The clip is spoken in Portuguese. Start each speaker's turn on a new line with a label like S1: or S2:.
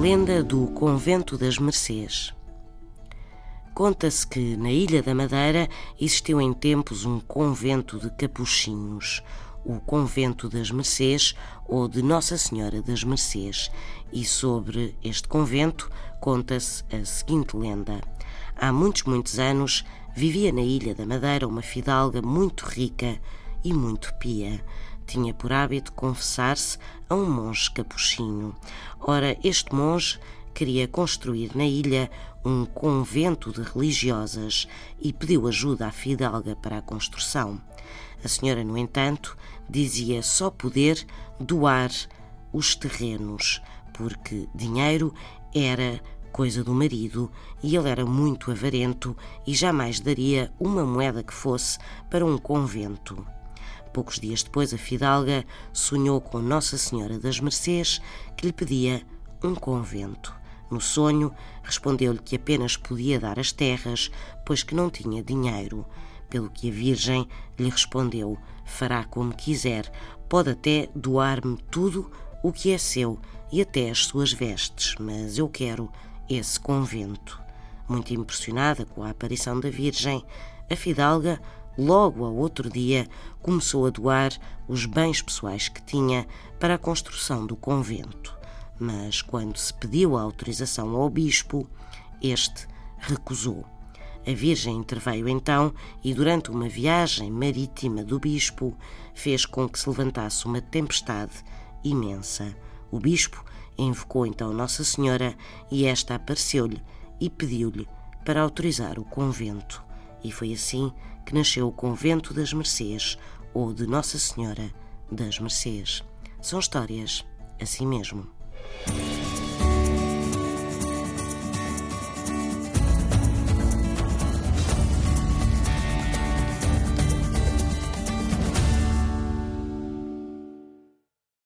S1: Lenda do Convento das Mercês. Conta-se que na Ilha da Madeira existiu em tempos um convento de capuchinhos, o Convento das Mercês ou de Nossa Senhora das Mercês, e sobre este convento conta-se a seguinte lenda. Há muitos, muitos anos vivia na Ilha da Madeira uma fidalga muito rica e muito pia tinha por hábito confessar-se a um monge capuchinho. Ora, este monge queria construir na ilha um convento de religiosas e pediu ajuda à fidalga para a construção. A senhora, no entanto, dizia só poder doar os terrenos, porque dinheiro era coisa do marido e ele era muito avarento e jamais daria uma moeda que fosse para um convento. Poucos dias depois, a fidalga sonhou com Nossa Senhora das Mercês, que lhe pedia um convento. No sonho, respondeu-lhe que apenas podia dar as terras, pois que não tinha dinheiro. Pelo que a Virgem lhe respondeu: Fará como quiser, pode até doar-me tudo o que é seu e até as suas vestes, mas eu quero esse convento. Muito impressionada com a aparição da Virgem, a fidalga logo ao outro dia, começou a doar os bens pessoais que tinha para a construção do convento. Mas quando se pediu a autorização ao bispo, este recusou. A Virgem interveio então e, durante uma viagem marítima do bispo, fez com que se levantasse uma tempestade imensa. O bispo invocou então Nossa Senhora e esta apareceu-lhe e pediu-lhe para autorizar o convento. E foi assim que nasceu o Convento das Mercês ou de Nossa Senhora das Mercês. São histórias assim mesmo.